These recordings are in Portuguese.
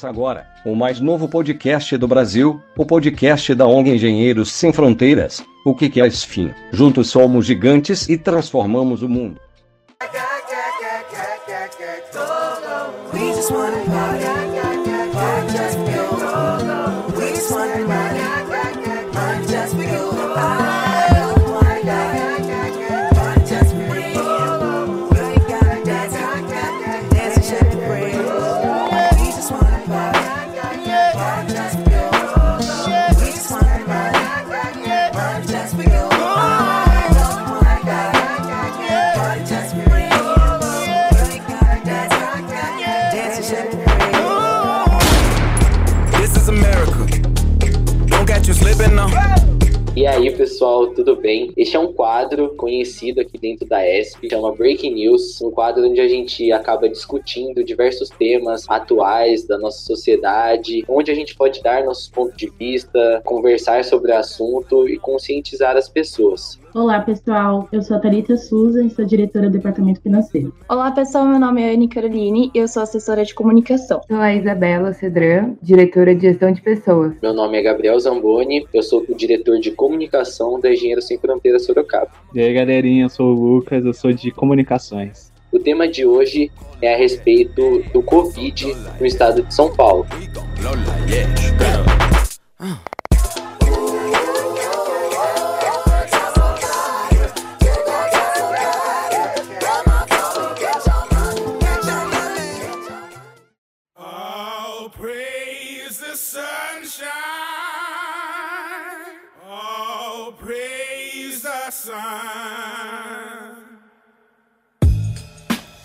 Agora, o mais novo podcast do Brasil, o podcast da ONG Engenheiros Sem Fronteiras. O que é SFIM? Juntos somos gigantes e transformamos o mundo. Pessoal, tudo bem? Este é um quadro conhecido aqui dentro da ESP, chama Breaking News, um quadro onde a gente acaba discutindo diversos temas atuais da nossa sociedade, onde a gente pode dar nossos pontos de vista, conversar sobre o assunto e conscientizar as pessoas. Olá, pessoal. Eu sou a Thalita Souza e sou diretora do Departamento Financeiro. Olá, pessoal. Meu nome é Anne Caroline e eu sou assessora de comunicação. Sou a Isabela Cedran, diretora de gestão de pessoas. Meu nome é Gabriel Zamboni, eu sou o diretor de comunicação da Engenheiro Sem Fronteiras Sorocaba. E aí, galerinha, eu sou o Lucas, eu sou de comunicações. O tema de hoje é a respeito do Covid no estado de São Paulo. Praise the sun.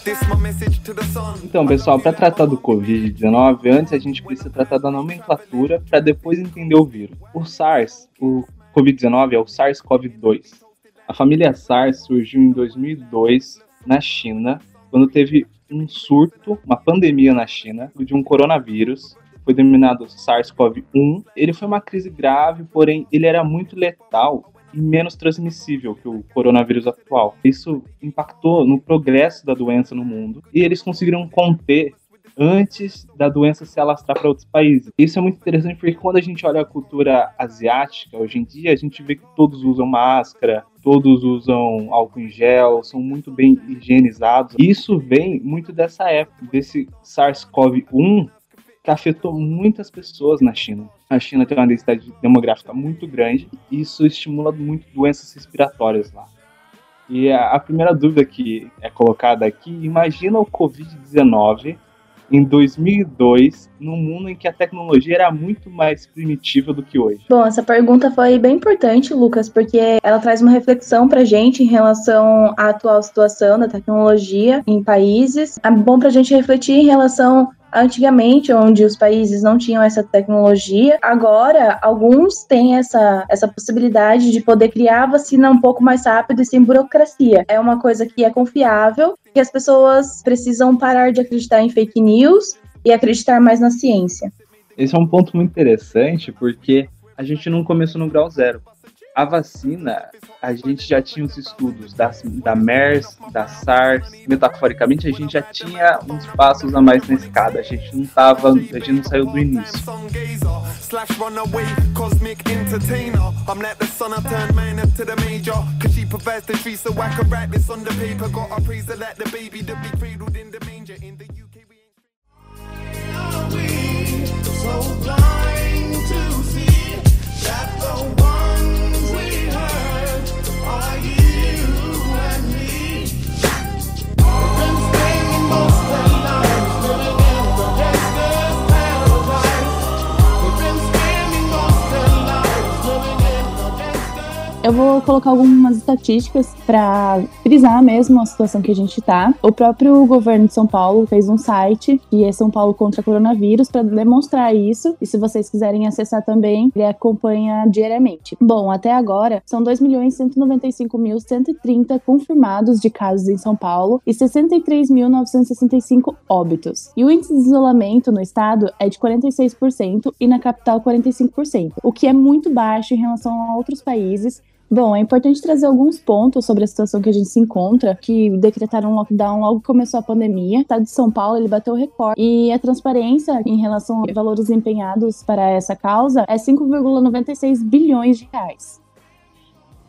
This my message to the sun. Então, pessoal, para tratar do Covid-19, antes a gente precisa tratar da nomenclatura para depois entender o vírus. O SARS, o Covid-19 é o SARS-CoV-2. A família SARS surgiu em 2002 na China, quando teve um surto, uma pandemia na China de um coronavírus. Foi denominado SARS-CoV-1. Ele foi uma crise grave, porém ele era muito letal menos transmissível que o coronavírus atual. Isso impactou no progresso da doença no mundo e eles conseguiram conter antes da doença se alastrar para outros países. Isso é muito interessante porque quando a gente olha a cultura asiática hoje em dia, a gente vê que todos usam máscara, todos usam álcool em gel, são muito bem higienizados. Isso vem muito dessa época, desse SARS-CoV-1 que afetou muitas pessoas na China. A China tem uma densidade demográfica muito grande e isso estimula muito doenças respiratórias lá. E a, primeira dúvida que é colocada aqui, imagina o Covid-19 em 2002, num mundo em que a tecnologia era muito mais primitiva do que hoje. Bom, essa pergunta foi bem importante, Lucas, porque ela traz uma reflexão pra gente em relação à atual situação da tecnologia em países. É bom pra gente refletir em relação antigamente, onde os países não tinham essa tecnologia. Agora, alguns têm essa, essa possibilidade de poder criar a vacina um pouco mais rápido e sem burocracia. É uma coisa que é confiável, que as pessoas precisam parar de acreditar em fake news e acreditar mais na ciência. Esse é um ponto muito interessante porque a gente não começou no grau zero. A vacina, a gente já tinha os estudos das, da MERS, da SARS, metaforicamente a gente já tinha uns passos a mais na escada, a gente não tava, a gente não saiu do início. Sun Eu vou colocar algumas estatísticas para frisar mesmo a situação que a gente tá. O próprio governo de São Paulo fez um site que é São Paulo contra Coronavírus para demonstrar isso. E se vocês quiserem acessar também, ele acompanha diariamente. Bom, até agora são 2.195.130 confirmados de casos em São Paulo e 63.965 óbitos. E o índice de isolamento no estado é de 46% e na capital 45%, o que é muito baixo em relação a outros países Bom, é importante trazer alguns pontos sobre a situação que a gente se encontra, que decretaram um lockdown logo que começou a pandemia. O estado de São Paulo, ele bateu recorde. E a transparência em relação a valores empenhados para essa causa é 5,96 bilhões de reais.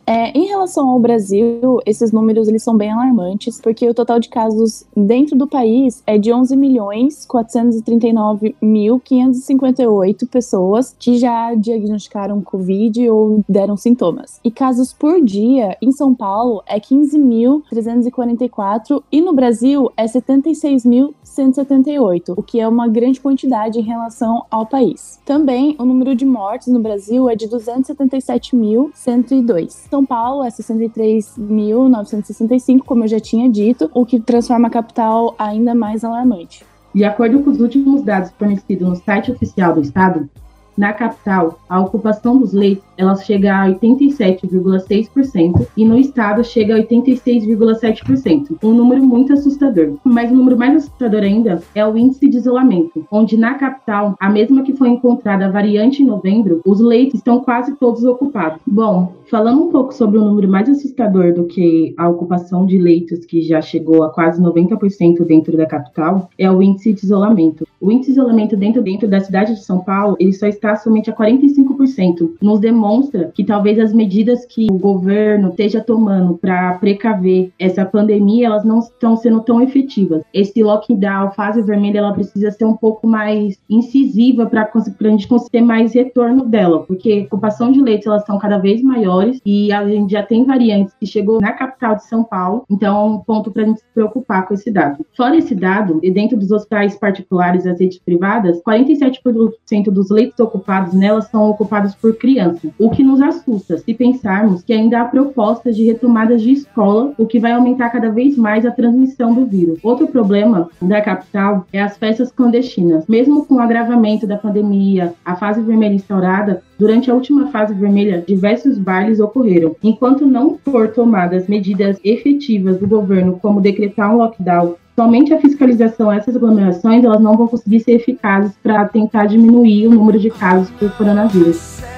É, em relação ao Brasil, esses números eles são bem alarmantes, porque o total de casos dentro do país é de 11 milhões 439.558 pessoas que já diagnosticaram Covid ou deram sintomas. E casos por dia em São Paulo é 15.344 e no Brasil é 76.178, o que é uma grande quantidade em relação ao país. Também o número de mortes no Brasil é de 277.102. São Paulo é 63.965, como eu já tinha dito, o que transforma a capital ainda mais alarmante. De acordo com os últimos dados fornecidos no site oficial do estado, na capital, a ocupação dos leitos ela chega a 87,6% e no estado chega a 86,7%, um número muito assustador. Mas o número mais assustador ainda é o índice de isolamento, onde na capital, a mesma que foi encontrada a variante em novembro, os leitos estão quase todos ocupados. Bom, falando um pouco sobre o número mais assustador do que a ocupação de leitos, que já chegou a quase 90% dentro da capital, é o índice de isolamento. O índice de isolamento dentro, dentro da cidade de São Paulo, ele só está somente a 45%. Nos demonstra que talvez as medidas que o governo esteja tomando para precaver essa pandemia, elas não estão sendo tão efetivas. Esse lockdown, fase vermelha, ela precisa ser um pouco mais incisiva para a gente conseguir mais retorno dela, porque ocupação de leitos elas estão cada vez maiores e a gente já tem variantes que chegou na capital de São Paulo, então é um ponto para a gente se preocupar com esse dado. Fora esse dado, e dentro dos hospitais particulares e as redes privadas, 47% dos leitos ocupados nelas são ocupados por crianças, o que nos assusta se pensarmos que ainda há propostas de retomadas de escola, o que vai aumentar cada vez mais a transmissão do vírus. Outro problema da capital é as festas clandestinas. Mesmo com o agravamento da pandemia, a fase vermelha instaurada, durante a última fase vermelha, diversos bailes ocorreram. Enquanto não for tomadas medidas efetivas do governo, como decretar um lockdown somente a fiscalização essas aglomerações elas não vão conseguir ser eficazes para tentar diminuir o número de casos por coronavírus.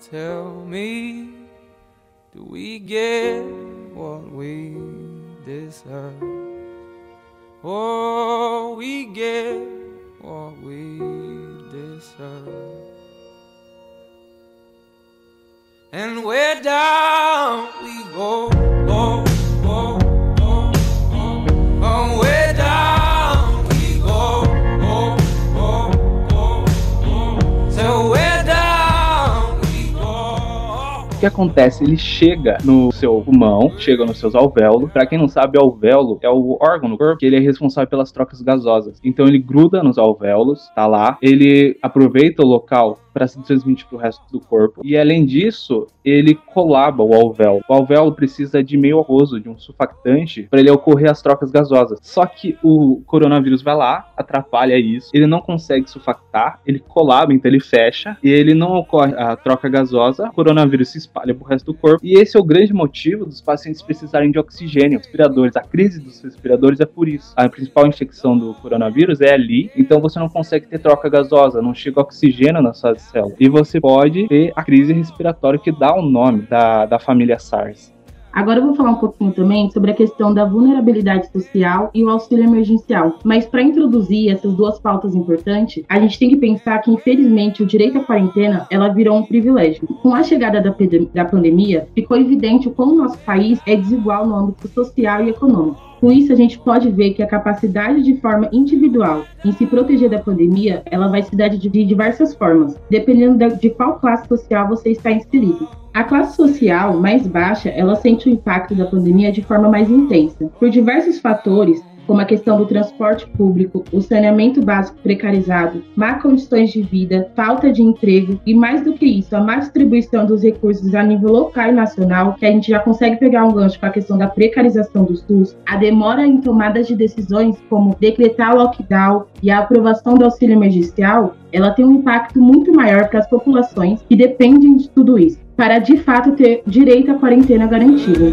Tell me, do we get what we deserve? Oh, we get what we deserve. And where down we go, que acontece? Ele chega no seu pulmão, chega nos seus alvéolos. Pra quem não sabe, alvéolo é o órgão do corpo que ele é responsável pelas trocas gasosas. Então ele gruda nos alvéolos, tá lá. Ele aproveita o local para se transmitir para o resto do corpo. E além disso, ele colaba o alvéolo. O alvéolo precisa de meio aquoso, de um surfactante, para ele ocorrer as trocas gasosas. Só que o coronavírus vai lá, atrapalha isso. Ele não consegue surfactar, ele colaba, então ele fecha e ele não ocorre a troca gasosa. O coronavírus se espalha para o resto do corpo. E esse é o grande motivo dos pacientes precisarem de oxigênio, respiradores. A crise dos respiradores é por isso. A principal infecção do coronavírus é ali, então você não consegue ter troca gasosa, não chega oxigênio nas suas células. E você pode ter a crise respiratória que dá o nome da, da família SARS. Agora eu vou falar um pouquinho também sobre a questão da vulnerabilidade social e o auxílio emergencial. Mas para introduzir essas duas pautas importantes, a gente tem que pensar que infelizmente o direito à quarentena ela virou um privilégio. Com a chegada da, da pandemia, ficou evidente o como o nosso país é desigual no âmbito social e econômico. Com isso, a gente pode ver que a capacidade de forma individual em se proteger da pandemia, ela vai se dar de diversas formas, dependendo de qual classe social você está inserido. A classe social mais baixa, ela sente o impacto da pandemia de forma mais intensa, por diversos fatores, como a questão do transporte público, o saneamento básico precarizado, má condições de vida, falta de emprego e, mais do que isso, a má distribuição dos recursos a nível local e nacional, que a gente já consegue pegar um gancho com a questão da precarização do SUS, a demora em tomadas de decisões, como decretar lockdown e a aprovação do auxílio emergencial, ela tem um impacto muito maior para as populações que dependem de tudo isso, para de fato ter direito à quarentena garantida.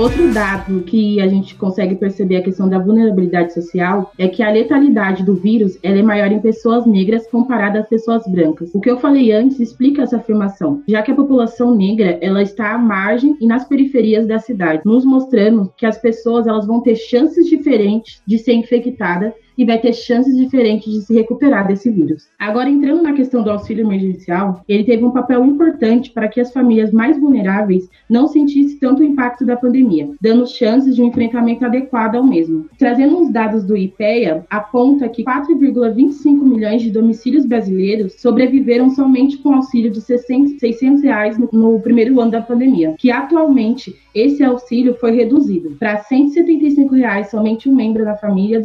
Outro dado que a gente consegue perceber a questão da vulnerabilidade social é que a letalidade do vírus ela é maior em pessoas negras comparada às pessoas brancas. O que eu falei antes explica essa afirmação, já que a população negra ela está à margem e nas periferias da cidade, nos mostrando que as pessoas elas vão ter chances diferentes de ser infectada e vai ter chances diferentes de se recuperar desse vírus. Agora, entrando na questão do auxílio emergencial, ele teve um papel importante para que as famílias mais vulneráveis não sentissem tanto o impacto da pandemia, dando chances de um enfrentamento adequado ao mesmo. Trazendo os dados do IPEA, aponta que 4,25 milhões de domicílios brasileiros sobreviveram somente com auxílio de 600, 600 reais no, primeiro ano da pandemia, que atualmente esse auxílio foi reduzido para 175 reais somente um membro da família, R$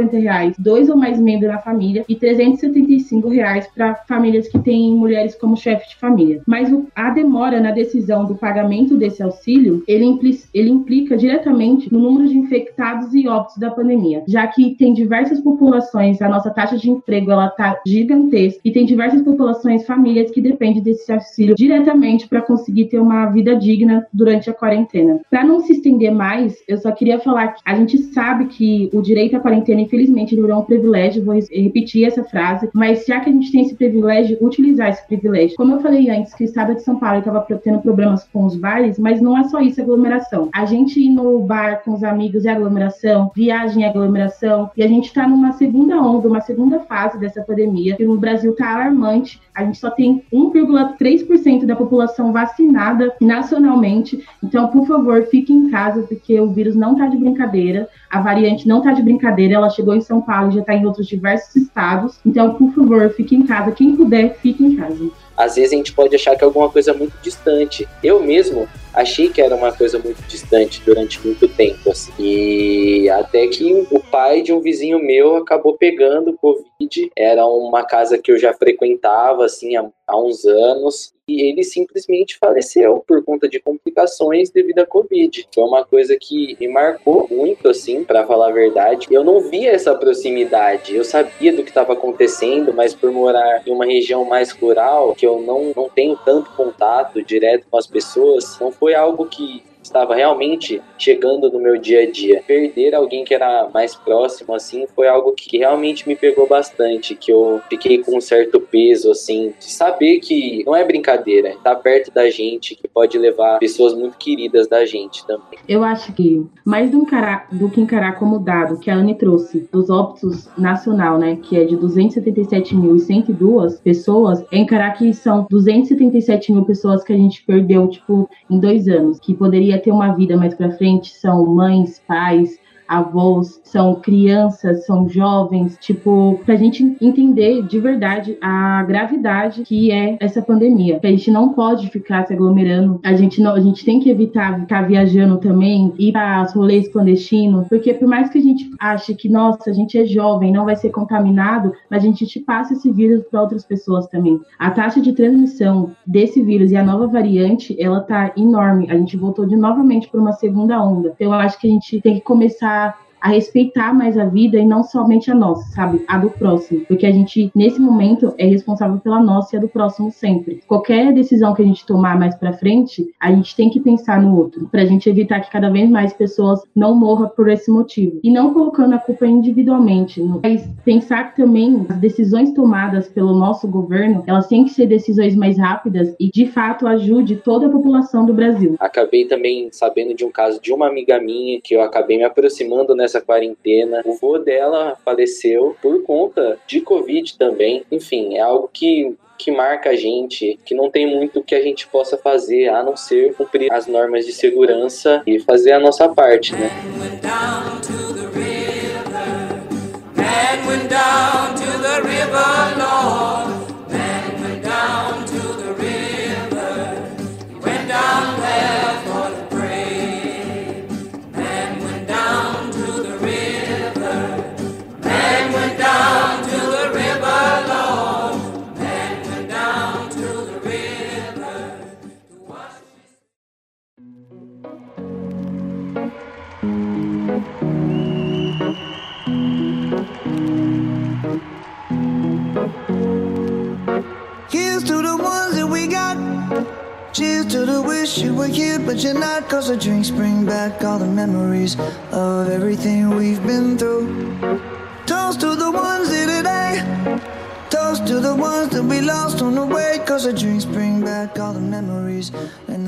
250 reais dois ou mais membros da família e 375 reais para famílias que têm mulheres como chefe de família. Mas o- a demora na decisão do pagamento desse auxílio, ele, impli- ele implica diretamente no número de infectados e óbitos da pandemia, já que tem diversas populações, a nossa taxa de emprego ela tá gigantesca e tem diversas populações, famílias que dependem desse auxílio diretamente para conseguir ter uma vida digna durante a quarentena. Para não se estender mais, eu só queria falar que a gente sabe que o direito à quarentena, infelizmente, ele virou um privilégio, vou repetir essa frase, mas já que a gente tem esse privilégio, utilizar esse privilégio. Como eu falei antes, que o estado de São Paulo estava tendo problemas com os bares, mas não é só isso, aglomeração. A gente ir no bar com os amigos é aglomeração, viagem é aglomeração, e a gente está numa segunda onda, uma segunda fase dessa pandemia, que no Brasil está alarmante. A gente só tem 1,3% da população vacinada nacionalmente. Então, por favor, fique em casa, porque o vírus não tá de brincadeira. A variante não tá de brincadeira. Ela chegou em São Paulo e já tá em outros diversos estados. Então, por favor, fique em casa. Quem puder, fique em casa. Às vezes a gente pode achar que é alguma coisa muito distante. Eu mesmo achei que era uma coisa muito distante durante muito tempo, assim. E até que o pai de um vizinho meu acabou pegando Covid. Era uma casa que eu já frequentava, assim, há uns anos. E ele simplesmente faleceu por conta de complicações devido à Covid. Foi uma coisa que me marcou muito, assim, para falar a verdade. Eu não via essa proximidade. Eu sabia do que estava acontecendo, mas por morar em uma região mais rural, que eu não, não tenho tanto contato direto com as pessoas, não foi algo que estava realmente chegando no meu dia a dia. Perder alguém que era mais próximo, assim, foi algo que realmente me pegou bastante, que eu fiquei com um certo peso, assim, de saber que não é brincadeira, tá perto da gente, que pode levar pessoas muito queridas da gente também. Eu acho que, mais do, encarar, do que encarar como dado que a Anne trouxe dos óbitos nacional, né, que é de 277.102 pessoas, é encarar que são 277 mil pessoas que a gente perdeu, tipo, em dois anos, que poderia ter uma vida mais pra frente, são mães, pais, avós, são crianças, são jovens, tipo, pra gente entender de verdade a gravidade que é essa pandemia. A gente não pode ficar se aglomerando, a gente não, a gente tem que evitar ficar viajando também, ir para os rolês clandestinos, porque por mais que a gente ache que, nossa, a gente é jovem, não vai ser contaminado, a gente te passa esse vírus para outras pessoas também. A taxa de transmissão desse vírus e a nova variante, ela tá enorme. A gente voltou de novamente para uma segunda onda. Então, eu acho que a gente tem que começar a respeitar mais a vida e não somente a nossa, sabe? A do próximo. Porque a gente, nesse momento, é responsável pela nossa e a do próximo sempre. Qualquer decisão que a gente tomar mais pra frente, a gente tem que pensar no outro, pra gente evitar que cada vez mais pessoas não morram por esse motivo. E não colocando a culpa individualmente, mas pensar que também as decisões tomadas pelo nosso governo, elas têm que ser decisões mais rápidas e de fato ajude toda a população do Brasil. Acabei também sabendo de um caso de uma amiga minha que eu acabei me aproximando nessa quarentena. O vô dela faleceu por conta de Covid também. Enfim, é algo que que marca a gente, que não tem muito que a gente possa fazer a não ser cumprir as normas de segurança e fazer a nossa parte, né? went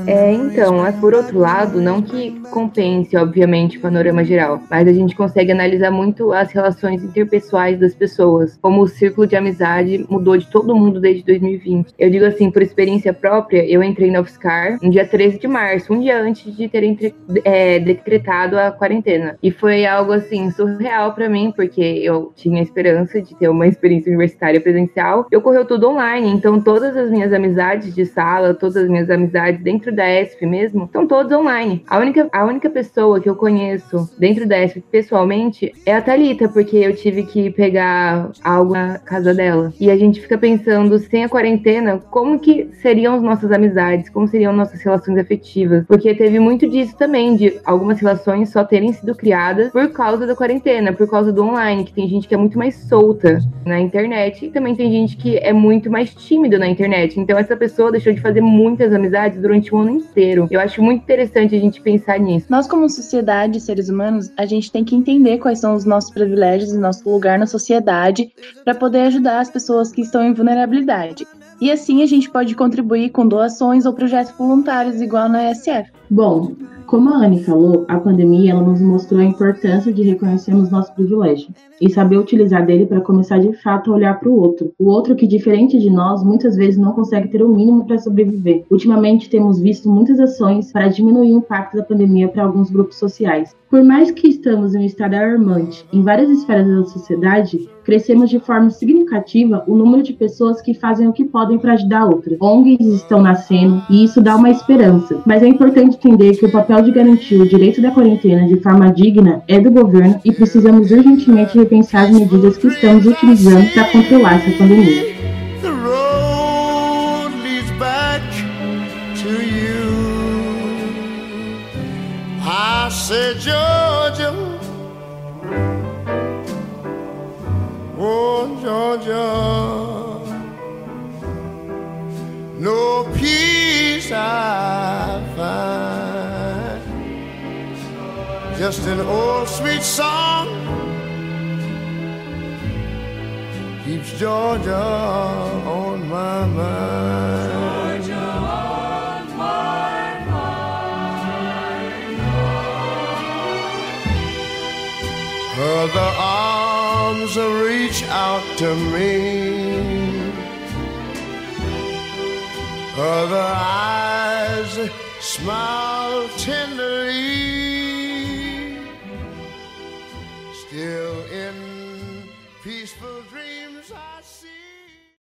É, então, é por outro lado, não que compense, obviamente, o panorama geral, mas a gente consegue analisar muito as relações interpessoais das pessoas, como o círculo de amizade mudou de todo mundo desde 2020. Eu digo assim, por experiência própria, eu entrei na UFSCar no dia 13 de março, um dia antes de ter entre- é, decretado a quarentena. E foi algo, assim, surreal pra mim, porque eu tinha a esperança de ter uma experiência universitária presencial. E ocorreu tudo online, então todas as minhas amizades de sala, todas as minhas amizades dentro da ESP mesmo, estão todas online. A única, a única pessoa que eu conheço dentro da ESP pessoalmente é a Thalita, porque eu tive que pegar algo na casa dela. E a gente fica pensando, sem a quarentena, como que seriam as nossas amizades, como seriam nossas relações afetivas. Porque teve muito disso também, de algumas relações só terem sido criadas por causa da quarentena, por causa do online, que tem gente que é muito mais solta na internet e também tem gente que é muito mais tímido na internet. Então essa pessoa deixou de fazer muitas amizades durante o ano inteiro. Eu acho muito interessante a gente pensar nisso. Nós, como sociedade, seres humanos, a gente tem que entender quais são os nossos privilégios e nosso lugar na sociedade para poder ajudar as pessoas que estão em vulnerabilidade. E assim a gente pode contribuir com doações ou projetos voluntários, igual na SF. Bom, como a Anne falou, a pandemia ela nos mostrou a importância de reconhecermos nosso privilégio e saber utilizar dele para começar de fato a olhar para o outro. O outro que, diferente de nós, muitas vezes não consegue ter o mínimo para sobreviver. Ultimamente, temos visto muitas ações para diminuir o impacto da pandemia para alguns grupos sociais. Por mais que estamos em um estado alarmante em várias esferas da sociedade, crescemos de forma significativa o número de pessoas que fazem o que podem para ajudar outras. ONGs estão nascendo e isso dá uma esperança. Mas é importante entender que o papel de garantir o direito da quarentena de forma digna é do governo e precisamos urgentemente repensar as medidas que estamos utilizando para controlar essa pandemia. No peace I find. Just an old sweet song keeps Georgia on my mind. Georgia on my mind. Other arms reach out to me. Other eyes smile tenderly.